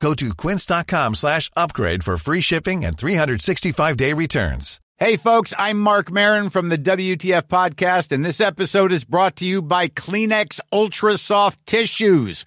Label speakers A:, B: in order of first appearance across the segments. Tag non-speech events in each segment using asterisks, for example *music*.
A: Go to quince.com slash upgrade for free shipping and 365-day returns.
B: Hey, folks, I'm Marc Maron from the WTF Podcast, and this episode is brought to you by Kleenex Ultra Soft Tissues,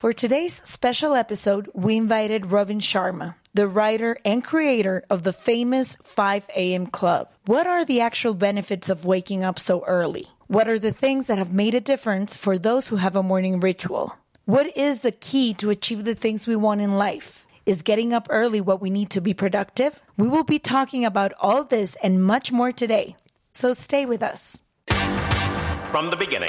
C: For today's special episode, we invited Robin Sharma, the writer and creator of the famous 5 a.m. Club. What are the actual benefits of waking up so early? What are the things that have made a difference for those who have a morning ritual? What is the key to achieve the things we want in life? Is getting up early what we need to be productive? We will be talking about all this and much more today. So stay with us.
D: From the beginning.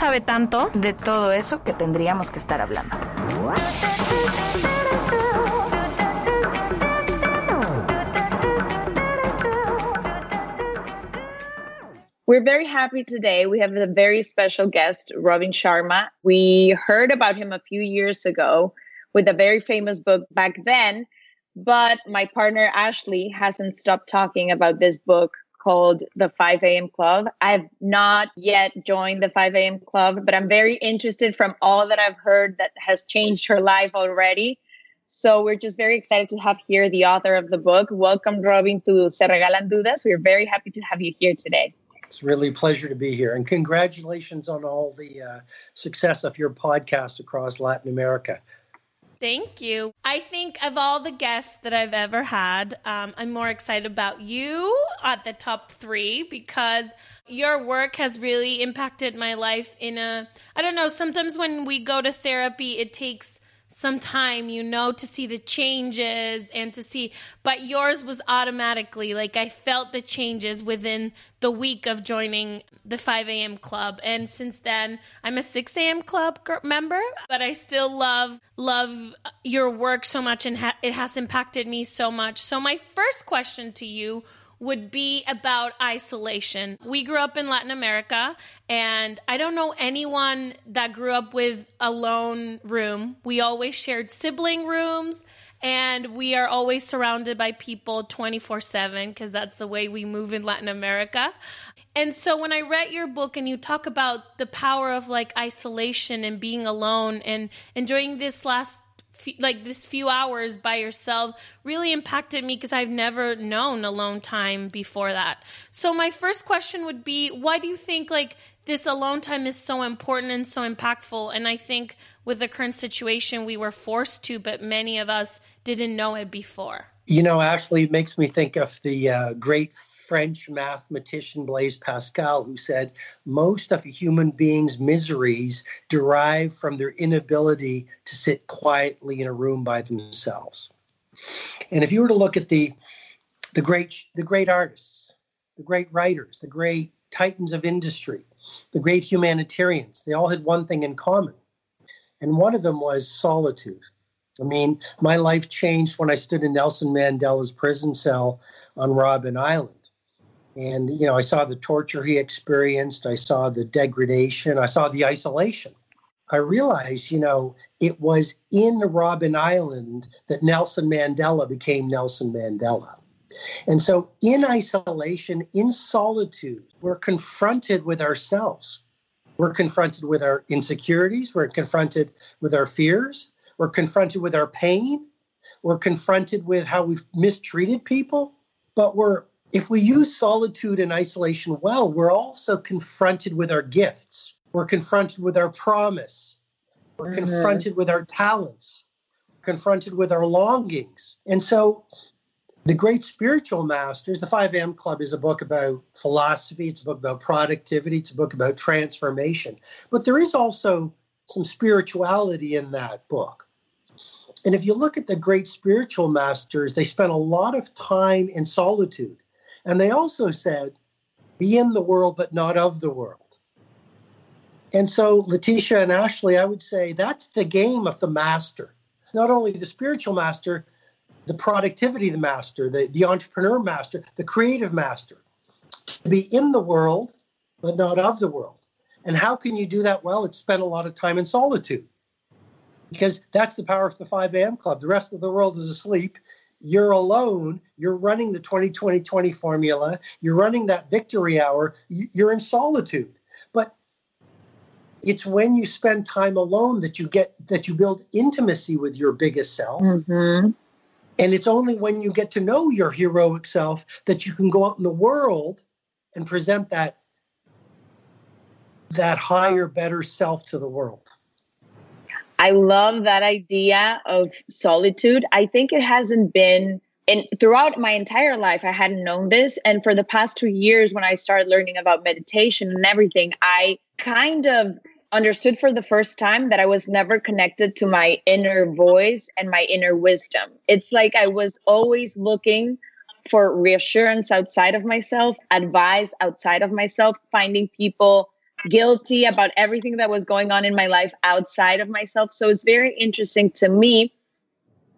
E: sabe tanto
C: de todo eso que tendríamos que estar hablando.
F: We're very happy today. We have a very special guest, Robin Sharma. We heard about him a few years ago with a very famous book back then, but my partner Ashley hasn't stopped talking about this book called the 5 a.m. Club. I've not yet joined the 5 a.m. Club, but I'm very interested from all that I've heard that has changed her life already. So we're just very excited to have here the author of the book. Welcome, Robin, to Se Regalan Dudas. We're very happy to have you here today.
G: It's really a pleasure to be here. And congratulations on all the uh, success of your podcast across Latin America.
E: Thank you. I think of all the guests that I've ever had, um, I'm more excited about you at the top three because your work has really impacted my life in a, I don't know, sometimes when we go to therapy, it takes some time, you know, to see the changes and to see. But yours was automatically like I felt the changes within the week of joining the 5 a.m. club. And since then, I'm a 6 a.m. club member, but I still love, love your work so much and ha- it has impacted me so much. So, my first question to you would be about isolation. We grew up in Latin America, and I don't know anyone that grew up with a lone room. We always shared sibling rooms, and we are always surrounded by people 24 7 because that's the way we move in Latin America. And so when I read your book and you talk about the power of like isolation and being alone and enjoying this last like this few hours by yourself really impacted me because I've never known alone time before that. So my first question would be why do you think like this alone time is so important and so impactful and I think with the current situation we were forced to but many of us didn't know it before.
G: You know, Ashley, it makes me think of the uh, great French mathematician Blaise Pascal, who said most of a human being's miseries derive from their inability to sit quietly in a room by themselves. And if you were to look at the the great the great artists, the great writers, the great titans of industry, the great humanitarians, they all had one thing in common. And one of them was solitude. I mean, my life changed when I stood in Nelson Mandela's prison cell on Robben Island and, you know, I saw the torture he experienced, I saw the degradation, I saw the isolation. I realized, you know, it was in Robben Island that Nelson Mandela became Nelson Mandela. And so, in isolation, in solitude, we're confronted with ourselves. We're confronted with our insecurities. We're confronted with our fears. We're confronted with our pain. We're confronted with how we've mistreated people. But we're, if we use solitude and isolation well, we're also confronted with our gifts. We're confronted with our promise. We're mm-hmm. confronted with our talents, confronted with our longings. And so the great spiritual masters, the 5 a.m. Club is a book about philosophy, it's a book about productivity, it's a book about transformation. But there is also some spirituality in that book. And if you look at the great spiritual masters, they spent a lot of time in solitude. And they also said, be in the world, but not of the world. And so, Letitia and Ashley, I would say that's the game of the master. Not only the spiritual master, the productivity the master, the, the entrepreneur master, the creative master. To be in the world, but not of the world. And how can you do that? Well, it's spend a lot of time in solitude. Because that's the power of the 5 a.m. club. The rest of the world is asleep. You're alone. You're running the 20 20 20 formula. You're running that victory hour. You're in solitude. But it's when you spend time alone that you get that you build intimacy with your biggest self. Mm-hmm. And it's only when you get to know your heroic self that you can go out in the world and present that that higher, better self to the world.
F: I love that idea of solitude. I think it hasn't been and throughout my entire life I hadn't known this and for the past 2 years when I started learning about meditation and everything, I kind of understood for the first time that I was never connected to my inner voice and my inner wisdom. It's like I was always looking for reassurance outside of myself, advice outside of myself, finding people guilty about everything that was going on in my life outside of myself. So it's very interesting to me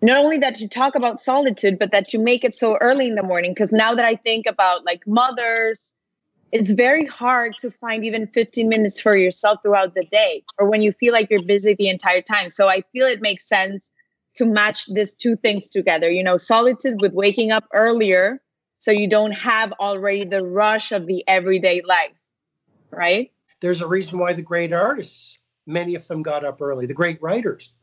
F: not only that you talk about solitude, but that you make it so early in the morning. Because now that I think about like mothers, it's very hard to find even 15 minutes for yourself throughout the day or when you feel like you're busy the entire time. So I feel it makes sense to match these two things together, you know, solitude with waking up earlier so you don't have already the rush of the everyday life, right?
G: There's a reason why the great artists, many of them got up early, the great writers.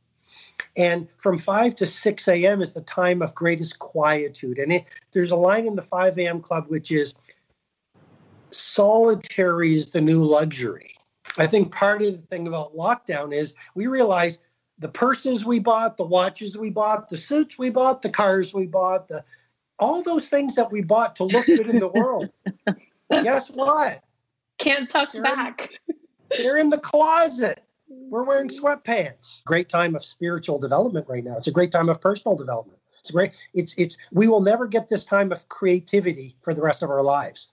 G: And from 5 to 6 a.m. is the time of greatest quietude. And it, there's a line in the 5 a.m. club which is solitary is the new luxury. I think part of the thing about lockdown is we realize the purses we bought, the watches we bought, the suits we bought, the cars we bought, the all those things that we bought to look good in the world. *laughs* guess what?
F: Can't tuck they're back.
G: In, they're in the closet. We're wearing mm-hmm. sweatpants. Great time of spiritual development right now. It's a great time of personal development. It's great. It's it's we will never get this time of creativity for the rest of our lives.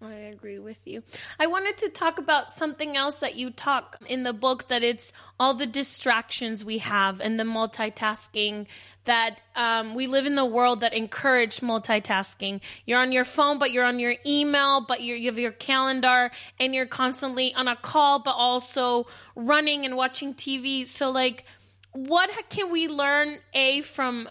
E: I agree with you. I wanted to talk about something else that you talk in the book that it's all the distractions we have and the multitasking that um, we live in the world that encourage multitasking. You're on your phone, but you're on your email, but you have your calendar and you're constantly on a call, but also running and watching TV. So, like, what can we learn, A, from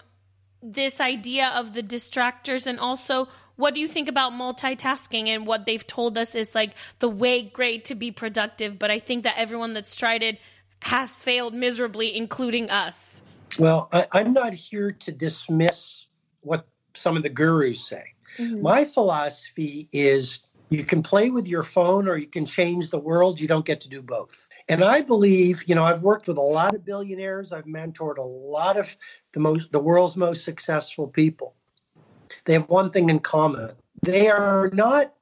E: this idea of the distractors and also what do you think about multitasking and what they've told us is like the way great to be productive? But I think that everyone that's tried it has failed miserably, including us.
G: Well, I, am not here to dismiss what some of the gurus say. Mm-hmm. My philosophy is you can play with your phone or you can change the world. You don't get to do both. And I believe, you know, I've worked with a lot of billionaires. I've mentored a lot of the most, the world's most successful people they have one thing in common. They are not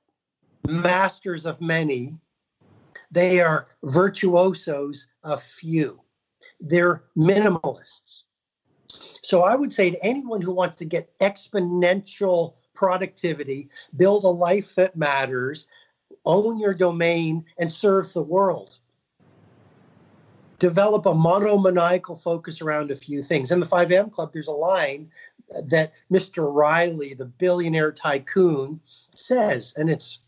G: masters of many, they are virtuosos of few. They're minimalists. So I would say to anyone who wants to get exponential productivity, build a life that matters, own your domain, and serve the world. Develop a monomaniacal focus around a few things. In the 5 a.m. Club, there's a line that Mr. Riley, the billionaire tycoon, says, and it's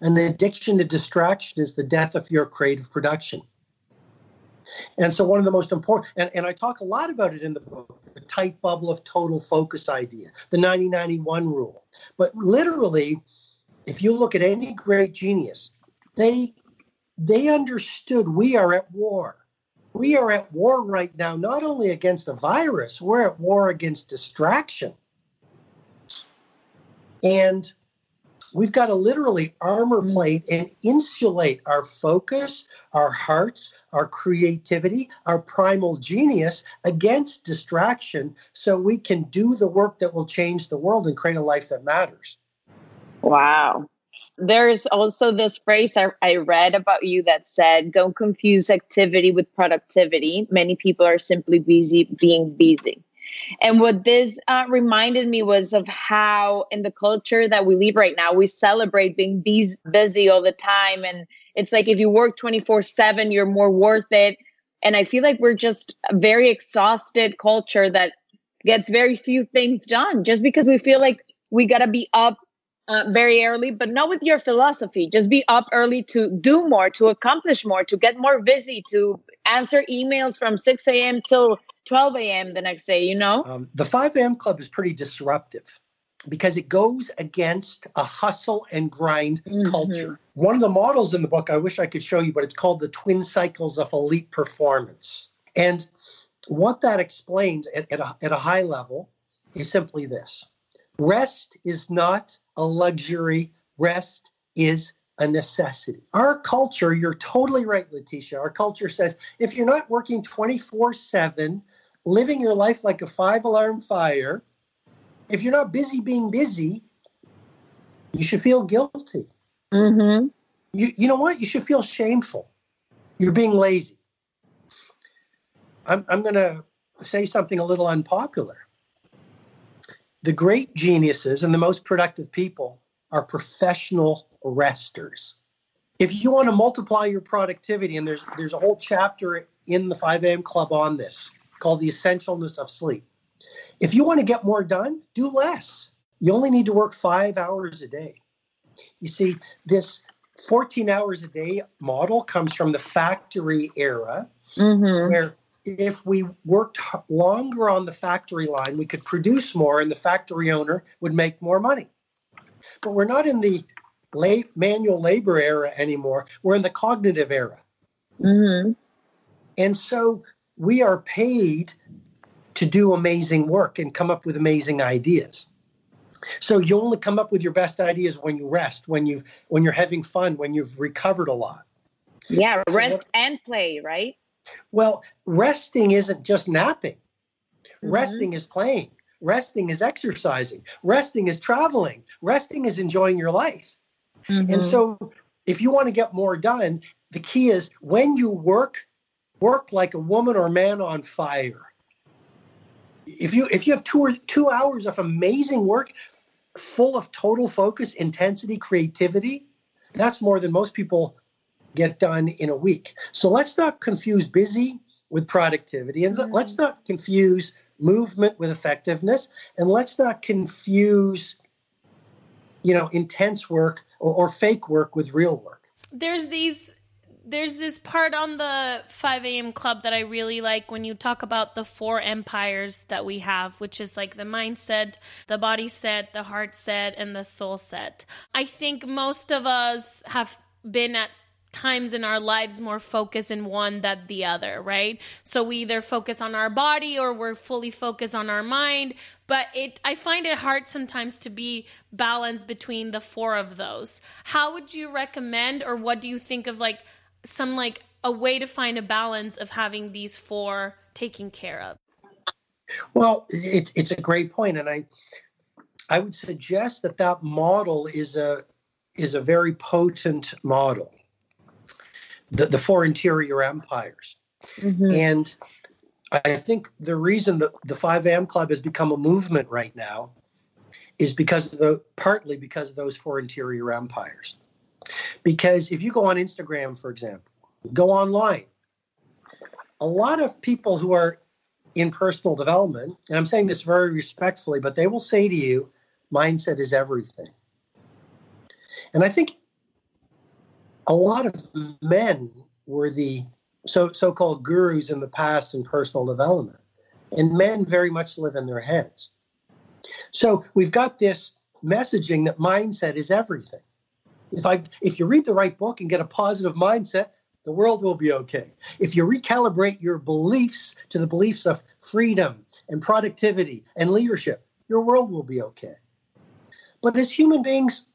G: an addiction to distraction is the death of your creative production. And so, one of the most important, and, and I talk a lot about it in the book the tight bubble of total focus idea, the 90 91 rule. But literally, if you look at any great genius, they they understood we are at war. We are at war right now, not only against the virus, we're at war against distraction. And we've got to literally armor mm. plate and insulate our focus, our hearts, our creativity, our primal genius against distraction so we can do the work that will change the world and create a life that matters.
F: Wow. There's also this phrase I, I read about you that said, don't confuse activity with productivity. Many people are simply busy being busy. And what this uh, reminded me was of how, in the culture that we live right now, we celebrate being busy all the time. And it's like if you work 24 7, you're more worth it. And I feel like we're just a very exhausted culture that gets very few things done just because we feel like we got to be up uh, very early, but not with your philosophy. Just be up early to do more, to accomplish more, to get more busy, to answer emails from 6 a.m. till 12 a.m. the next day, you know? Um,
G: the 5 a.m. club is pretty disruptive because it goes against a hustle and grind mm-hmm. culture. One of the models in the book, I wish I could show you, but it's called the twin cycles of elite performance. And what that explains at, at, a, at a high level is simply this rest is not a luxury, rest is a necessity. Our culture, you're totally right, Letitia. Our culture says if you're not working 24 7, living your life like a five alarm fire, if you're not busy being busy, you should feel guilty.
F: Mm-hmm.
G: You, you know what? You should feel shameful. You're being lazy. I'm, I'm going to say something a little unpopular. The great geniuses and the most productive people are professional resters. If you want to multiply your productivity, and there's there's a whole chapter in the 5 a.m. club on this called the essentialness of sleep. If you want to get more done, do less. You only need to work five hours a day. You see, this 14 hours a day model comes from the factory era, mm-hmm. where if we worked longer on the factory line, we could produce more and the factory owner would make more money. But we're not in the late manual labor era anymore. We're in the cognitive era.
F: Mm-hmm.
G: And so we are paid to do amazing work and come up with amazing ideas. So you only come up with your best ideas when you rest, when you when you're having fun, when you've recovered a lot.
F: Yeah, rest so, and play, right?
G: Well, resting isn't just napping. Mm-hmm. Resting is playing. Resting is exercising. Resting is traveling. Resting is enjoying your life. Mm-hmm. And so if you want to get more done, the key is when you work, work like a woman or man on fire. If you if you have two or two hours of amazing work, full of total focus, intensity, creativity, that's more than most people get done in a week. So let's not confuse busy with productivity, and mm-hmm. let's not confuse movement with effectiveness, and let's not confuse, you know, intense work or, or fake work with real work.
E: There's these there's this part on the 5 a.m. club that I really like when you talk about the four empires that we have, which is like the mindset, the body set, the heart set, and the soul set. I think most of us have been at times in our lives more focus in one than the other, right? So we either focus on our body or we're fully focused on our mind. But it I find it hard sometimes to be balanced between the four of those. How would you recommend or what do you think of like some like a way to find a balance of having these four taken care of?
G: Well, it's it's a great point, and I I would suggest that that model is a is a very potent model the, the four interior empires. Mm-hmm. And I think the reason that the 5 a.m. Club has become a movement right now is because of the partly because of those four interior empires. Because if you go on Instagram, for example, go online, a lot of people who are in personal development, and I'm saying this very respectfully, but they will say to you, mindset is everything. And I think a lot of men were the so so-called gurus in the past in personal development. And men very much live in their heads. So we've got this messaging that mindset is everything. If I if you read the right book and get a positive mindset, the world will be okay. If you recalibrate your beliefs to the beliefs of freedom and productivity and leadership, your world will be okay. But as human beings,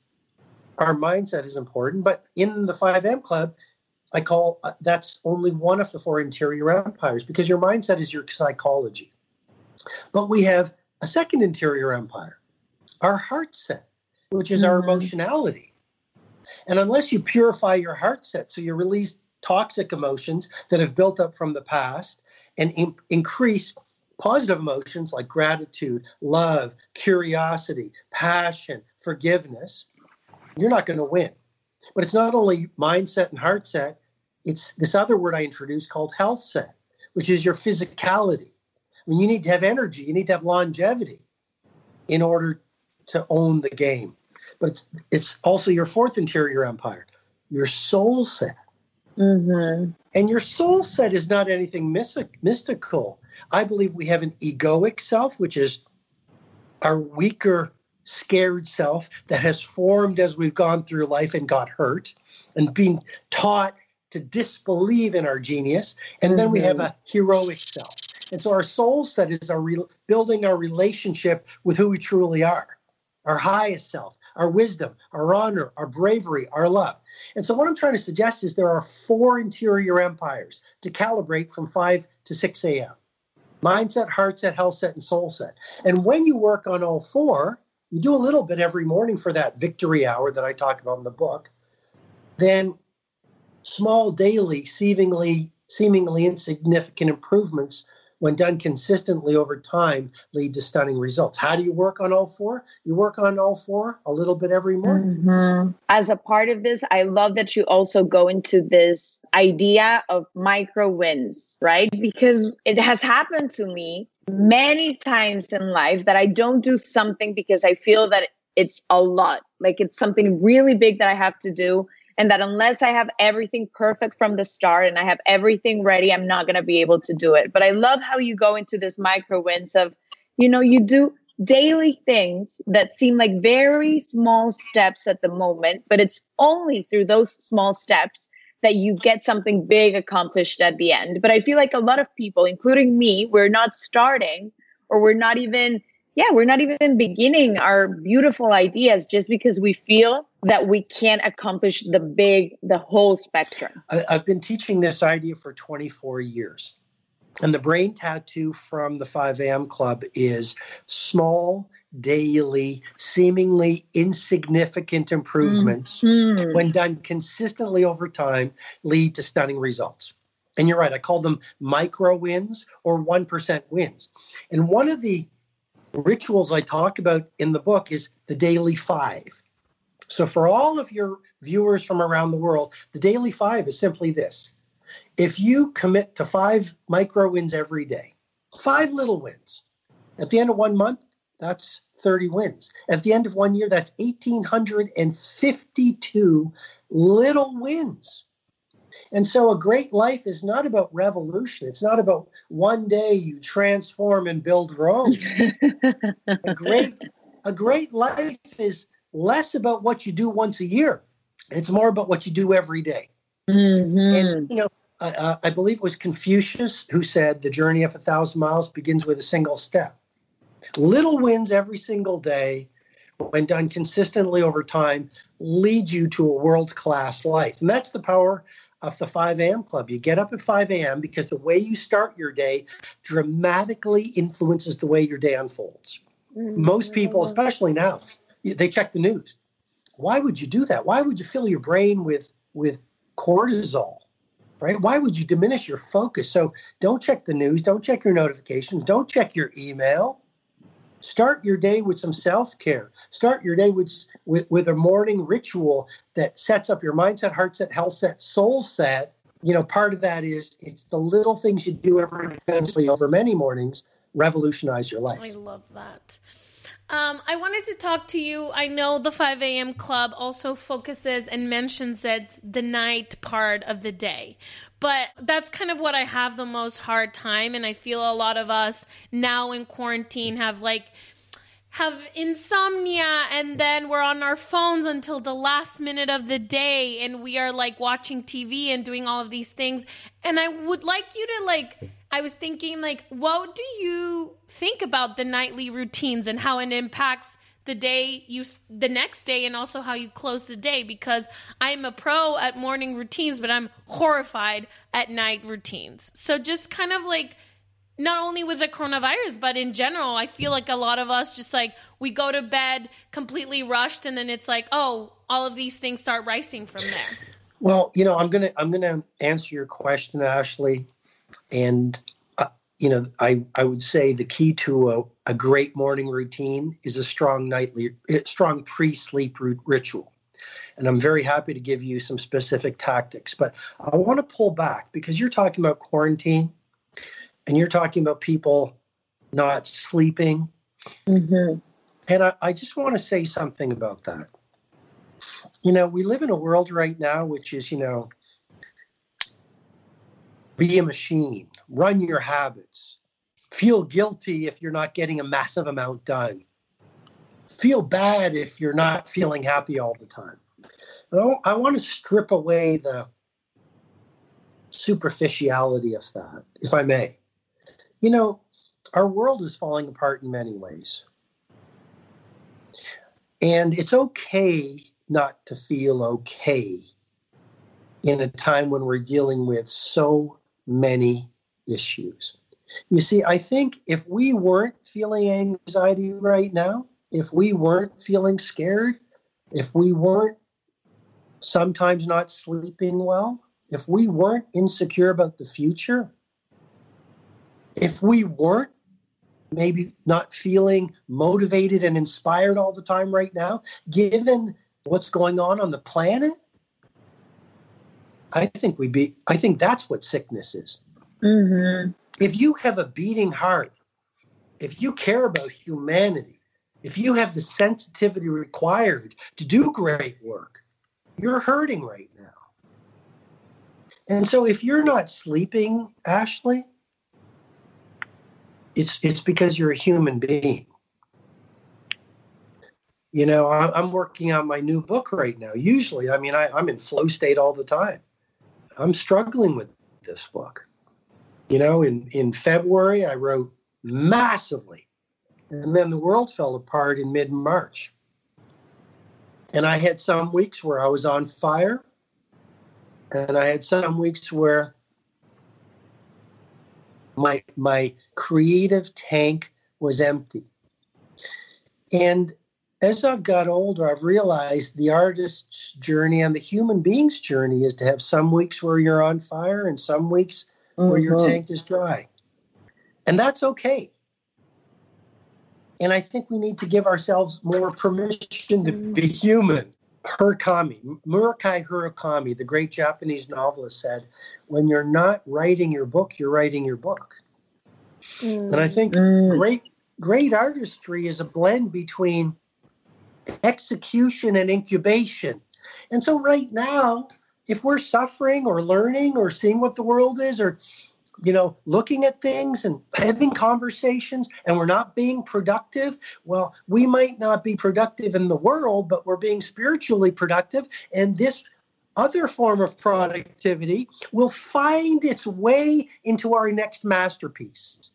G: our mindset is important. But in the 5 a.m. Club, I call uh, that's only one of the four interior empires because your mindset is your psychology. But we have a second interior empire, our heart set, which is mm-hmm. our emotionality. And unless you purify your heart set, so you release toxic emotions that have built up from the past and in- increase positive emotions like gratitude, love, curiosity, passion, forgiveness, you're not going to win. But it's not only mindset and heart set, it's this other word I introduced called health set, which is your physicality. I mean, you need to have energy, you need to have longevity in order to own the game. But it's it's also your fourth interior empire, your soul set. Mm-hmm. And your soul set is not anything mystic, mystical. I believe we have an egoic self, which is our weaker, scared self that has formed as we've gone through life and got hurt and being taught to disbelieve in our genius. And mm-hmm. then we have mm-hmm. a heroic self. And so our soul set is our re- building our relationship with who we truly are, our highest self, our wisdom, our honor, our bravery, our love. And so what I'm trying to suggest is there are four interior empires to calibrate from 5 to 6 a.m. Mindset, heart set, health set, and soul set. And when you work on all four, you do a little bit every morning for that victory hour that I talk about in the book, then small daily, seemingly seemingly insignificant improvements when done consistently over time, lead to stunning results. How do you work on all four? You work on all four a little bit every morning.
F: Mm-hmm. As a part of this, I love that you also go into this idea of micro wins, right? Because it has happened to me many times in life that I don't do something because I feel that it's a lot, like it's something really big that I have to do and that unless I have everything perfect from the start and I have everything ready, I'm not going to be able to do it. But I love how you go into this micro wins of, you know, you do daily things that seem like very small steps at the moment, but it's only through those small steps that you get something big accomplished at the end. But I feel like a lot of people, including me, we're not starting or we're not even yeah, we're not even beginning our beautiful ideas just because we feel that we can't accomplish the big, the whole spectrum.
G: I, have been teaching this idea for 24 years. And the brain tattoo from the 5 a.m. club is small, daily, seemingly insignificant improvements, mm-hmm. when done consistently over time, lead to stunning results. And you're right, I call them micro wins or 1% wins. And one of the rituals I talk about in the book is the daily five. So, for all of your viewers from around the world, the daily five is simply this if you commit to five micro wins every day, five little wins, at the end of one month, that's 30 wins. At the end of one year, that's 1,852 little wins. And so a great life is not about revolution. It's not about one day you transform and build Rome. a *laughs* great a great life is less about what you do once a year. It's more about what you do every day. Mm-hmm. And you know, uh, I believe it was Confucius who said the journey of a thousand miles begins with a single step. Little wins every single day, when done consistently over time, lead you to a world class life. And that's the power of the 5 a.m. club. You get up at 5 a.m. because the way you start your day dramatically influences the way your day unfolds. Mm-hmm. Most people, especially now, they check the news. Why would you do that? Why would you fill your brain with with cortisol? Right? Why would you diminish your focus? So don't check the news, don't check your notifications, don't check your email. Start your day with some self care. Start your day with, with, with a morning ritual that sets up your mindset, heart set, health set, soul set. You know, part of that is it's the little things you do every over many mornings revolutionize your life.
E: I love that. Um, I wanted to talk to you. I know the 5 a.m. club also focuses and mentions it the night part of the day. but that's kind of what I have the most hard time. And I feel a lot of us now in quarantine have like, have insomnia and then we're on our phones until the last minute of the day and we are like watching TV and doing all of these things. And I would like you to like I was thinking like what do you think about the nightly routines and how it impacts the day you the next day and also how you close the day because I'm a pro at morning routines but I'm horrified at night routines. So just kind of like not only with the coronavirus, but in general, I feel like a lot of us just like we go to bed completely rushed, and then it's like, oh, all of these things start rising from there.
G: Well, you know, I'm gonna I'm gonna answer your question, Ashley, and uh, you know, I I would say the key to a, a great morning routine is a strong nightly, eh, strong pre-sleep ritual. And I'm very happy to give you some specific tactics, but I want to pull back because you're talking about quarantine and you're talking about people not sleeping. Mm-hmm. And I, I just want to say something about that. You know, we live in a world right now which is, you know, be a machine, run your habits, feel guilty if you're not getting a massive amount done, feel bad if you're not feeling happy all the time. I want to strip away the superficiality of that, if I may. You know, our world is falling apart in many ways. And it's okay not to feel okay in a time when we're dealing with so many issues. You see, I think if we weren't feeling anxiety right now, if we weren't feeling scared, if we weren't sometimes not sleeping well, if we weren't insecure about the future, if we weren't maybe not feeling motivated and inspired all the time right now, given what's going on on the planet, I think we be. I think that's what sickness is. Mm-hmm. If you have a beating heart, if you care about humanity, if you have the sensitivity required to do great work, you're hurting right now. And so, if you're not sleeping, Ashley, it's it's because you're a human being. You know, I'm working on my new book right now. Usually, I mean, I, I'm in flow state all the time. I'm struggling with this book. You know, in, in February, I wrote massively. And then the world fell apart in mid March. And I had some weeks where I was on fire. And I had some weeks where my my creative tank was empty. And as I've got older, I've realized the artist's journey and the human being's journey is to have some weeks where you're on fire and some weeks mm-hmm. where your mm-hmm. tank is dry. And that's okay. And I think we need to give ourselves more permission to be human. Murakami, Murakami Murakami, the great Japanese novelist, said, "When you're not writing your book, you're writing your book." Mm. And I think mm. great great artistry is a blend between execution and incubation. And so, right now, if we're suffering or learning or seeing what the world is, or you know, looking at things and having conversations and we're not being productive, well, we might not be productive in the world, but we're being spiritually productive. And this other form of productivity will find its way into our next masterpiece.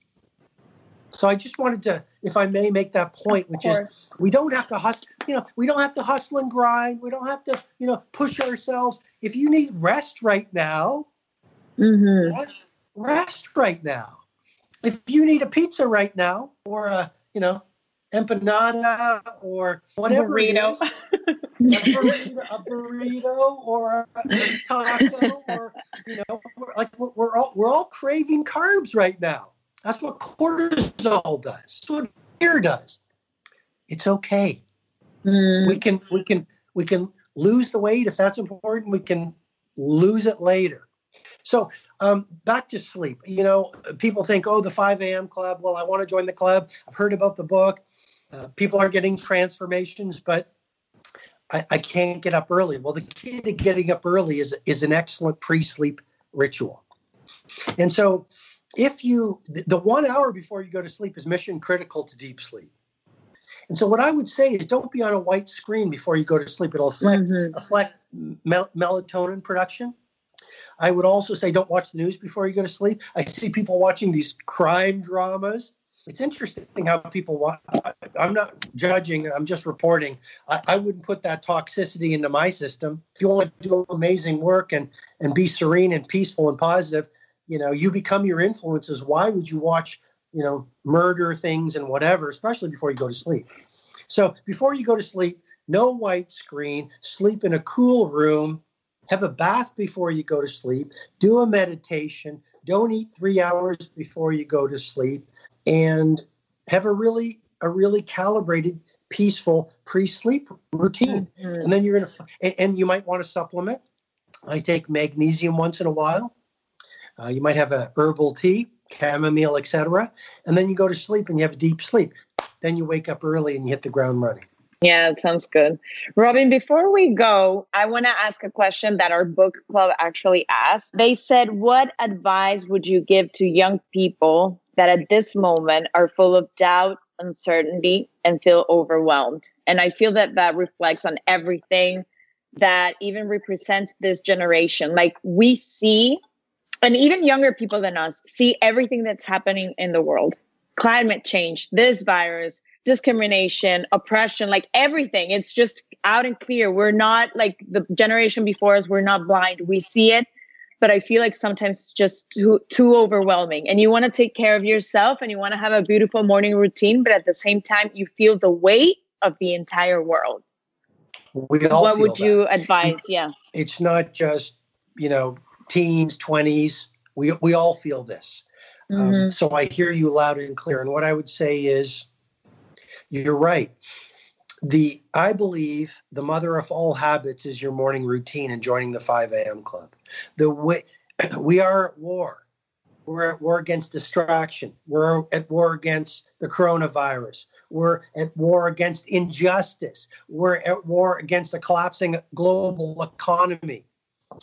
G: So I just wanted to, if I may, make that point, which is we don't have to hustle, you know, we don't have to hustle and grind. We don't have to, you know, push ourselves. If you need rest right now, mm-hmm rest right now. If you need a pizza right now, or a you know empanada or whatever
F: burrito.
G: a burrito, a burrito or a taco, or you know, like we're, we're all we're all craving carbs right now. That's what cortisol does. That's what fear does. It's okay. Mm. We can we can we can lose the weight if that's important. We can lose it later. So um, back to sleep. You know, people think, oh, the 5 a.m. club. Well, I want to join the club. I've heard about the book. Uh, people are getting transformations, but I, I, can't get up early. Well, the key to getting up early is is an excellent pre-sleep ritual. And so, if you, the one hour before you go to sleep is mission critical to deep sleep. And so, what I would say is don't be on a white screen before you go to sleep. It'll affect, mm-hmm. affect mel- melatonin production. I would also say don't watch the news before you go to sleep. I see people watching these crime dramas. It's interesting how people watch. I'm not judging, I'm just reporting. I, I wouldn't put that toxicity into my system. If you want to do amazing work and, and be serene and peaceful and positive, you know, you become your influences. Why would you watch, you know, murder things and whatever, especially before you go to sleep? So before you go to sleep, no white screen, sleep in a cool room, have a bath before you go to sleep, do a meditation, don't eat three hours before you go to sleep, and have a really a really calibrated, peaceful pre-sleep routine. Mm-hmm. And then you're gonna and, and you might want to supplement. I take magnesium once in a while. Uh, you might have a herbal tea, chamomile, etc. And then you go to sleep and you have a deep sleep. Then you wake up early and you hit the ground running.
F: Yeah, it sounds good. Robin, before we go, I want to ask a question that our book club actually asked. They said, What advice would you give to young people that at this moment are full of doubt, uncertainty, and feel overwhelmed? And I feel that that reflects on everything that even represents this generation. Like we see, and even younger people than us see everything that's happening in the world climate change, this virus, discrimination, oppression, like everything. It's just out and clear. We're not like the generation before us, we're not blind. We see it, but I feel like sometimes it's just too too overwhelming. And you want to take care of yourself and you want to have a beautiful morning routine, but at the same time you feel the weight of the entire world.
G: We all
F: what would
G: that.
F: you advise? Yeah.
G: It's not just, you know, teens, 20s. We we all feel this. Um, mm-hmm. Um, so I hear you loud and clear. And what I would say is you're right. The I believe the mother of all habits is your morning routine and joining the 5 a.m. club. The way *clears throat* we are at war. We're at war against distraction. We're at war against the coronavirus. We're at war against injustice. We're at war against a collapsing global economy.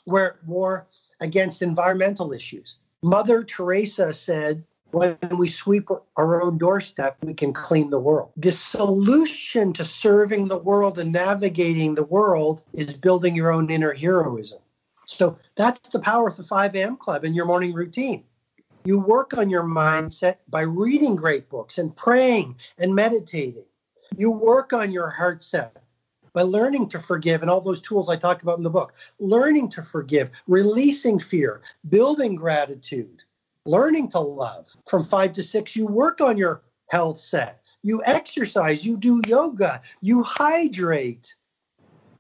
G: We're at war against environmental issues. Mother Teresa said when we sweep our own doorstep, we can clean the world. The solution to serving the world and navigating the world is building your own inner heroism. So that's the power of the 5 a.m. club in your morning routine. You work on your mindset by reading great books and praying and meditating. You work on your heart set by learning to forgive and all those tools I talk about in the book. Learning to forgive, releasing fear, building gratitude, learning to love. From five to six, you work on your health set. You exercise, you do yoga, you hydrate.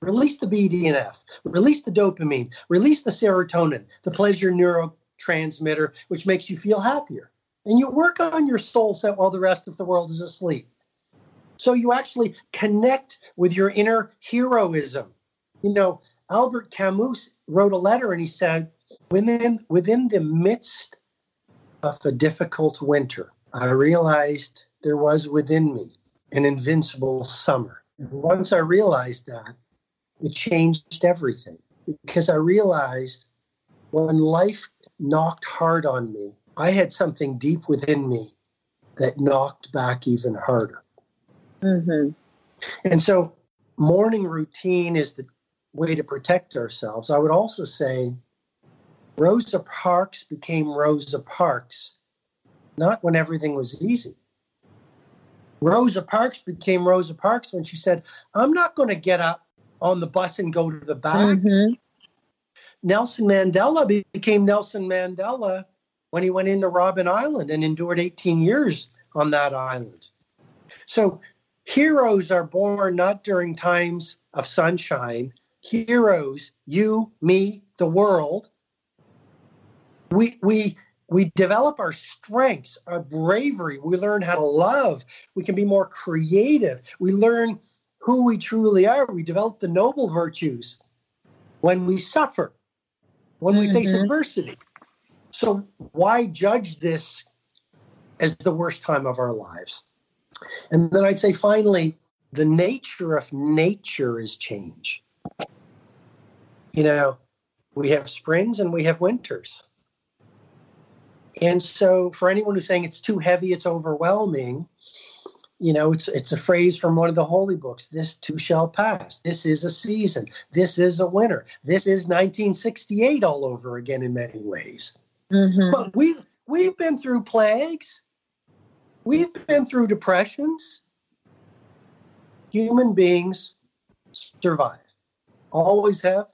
G: Release the BDNF, release the dopamine, release the serotonin, the pleasure neurotransmitter, which makes you feel happier. And you work on your soul set while the rest of the world is asleep. So you actually connect with your inner heroism. You know, Albert Camus wrote a letter and he said, within, within the midst of a difficult winter, I realized there was within me an invincible summer. And once I realized that, it changed everything because I realized when life knocked hard on me, I had something deep within me that knocked back even harder. Mm-hmm. And so, morning routine is the way to protect ourselves. I would also say Rosa Parks became Rosa Parks not when everything was easy. Rosa Parks became Rosa Parks when she said, I'm not going to get up on the bus and go to the back. Mm-hmm. Nelson Mandela became Nelson Mandela when he went into Robben Island and endured 18 years on that island. So heroes are born not during times of sunshine. Heroes, you, me, the world. We, we we develop our strengths, our bravery. We learn how to love. We can be more creative. We learn who we truly are. We develop the noble virtues when we suffer, when we mm-hmm. face adversity. So, why judge this as the worst time of our lives? And then I'd say, finally, the nature of nature is change. You know, we have springs and we have winters. And so, for anyone who's saying it's too heavy, it's overwhelming, you know, it's it's a phrase from one of the holy books. This too shall pass. This is a season. This is a winter. This is 1968 all over again in many ways. Mm-hmm. But we've we've been through plagues. We've been through depressions. Human beings survive. Always have,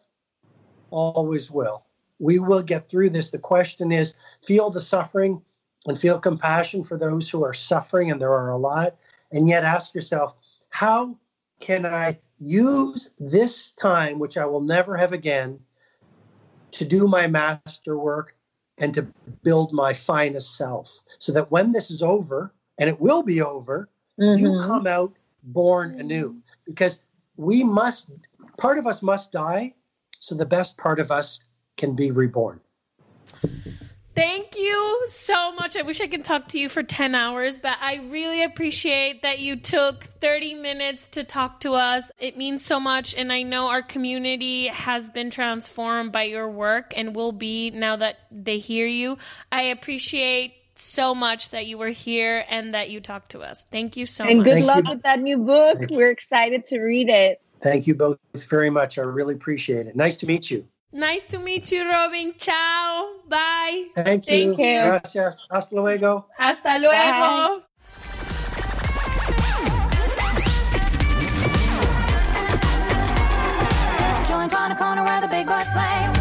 G: always will. We will get through this. The question is feel the suffering and feel compassion for those who are suffering, and there are a lot. And yet ask yourself, how can I use this time, which I will never have again, to do my master work and to build my finest self? So that when this is over, and it will be over, mm-hmm. you come out born anew. Because we must, part of us must die, so the best part of us can be reborn.
E: Thank you so much. I wish I could talk to you for 10 hours, but I really appreciate that you took 30 minutes to talk to us. It means so much, and I know our community has been transformed by your work and will be now that they hear you. I appreciate so much that you were here and that you talked to us. Thank you so
F: and
E: much.
F: And good luck with that new book. We're excited to read it.
G: Thank you both very much. I really appreciate it. Nice to meet you.
E: Nice to meet you, Robin. Ciao. Bye.
G: Thank you. Thank you. Gracias. Hasta luego.
E: Hasta luego. Bye. Join Corner where the big boys play.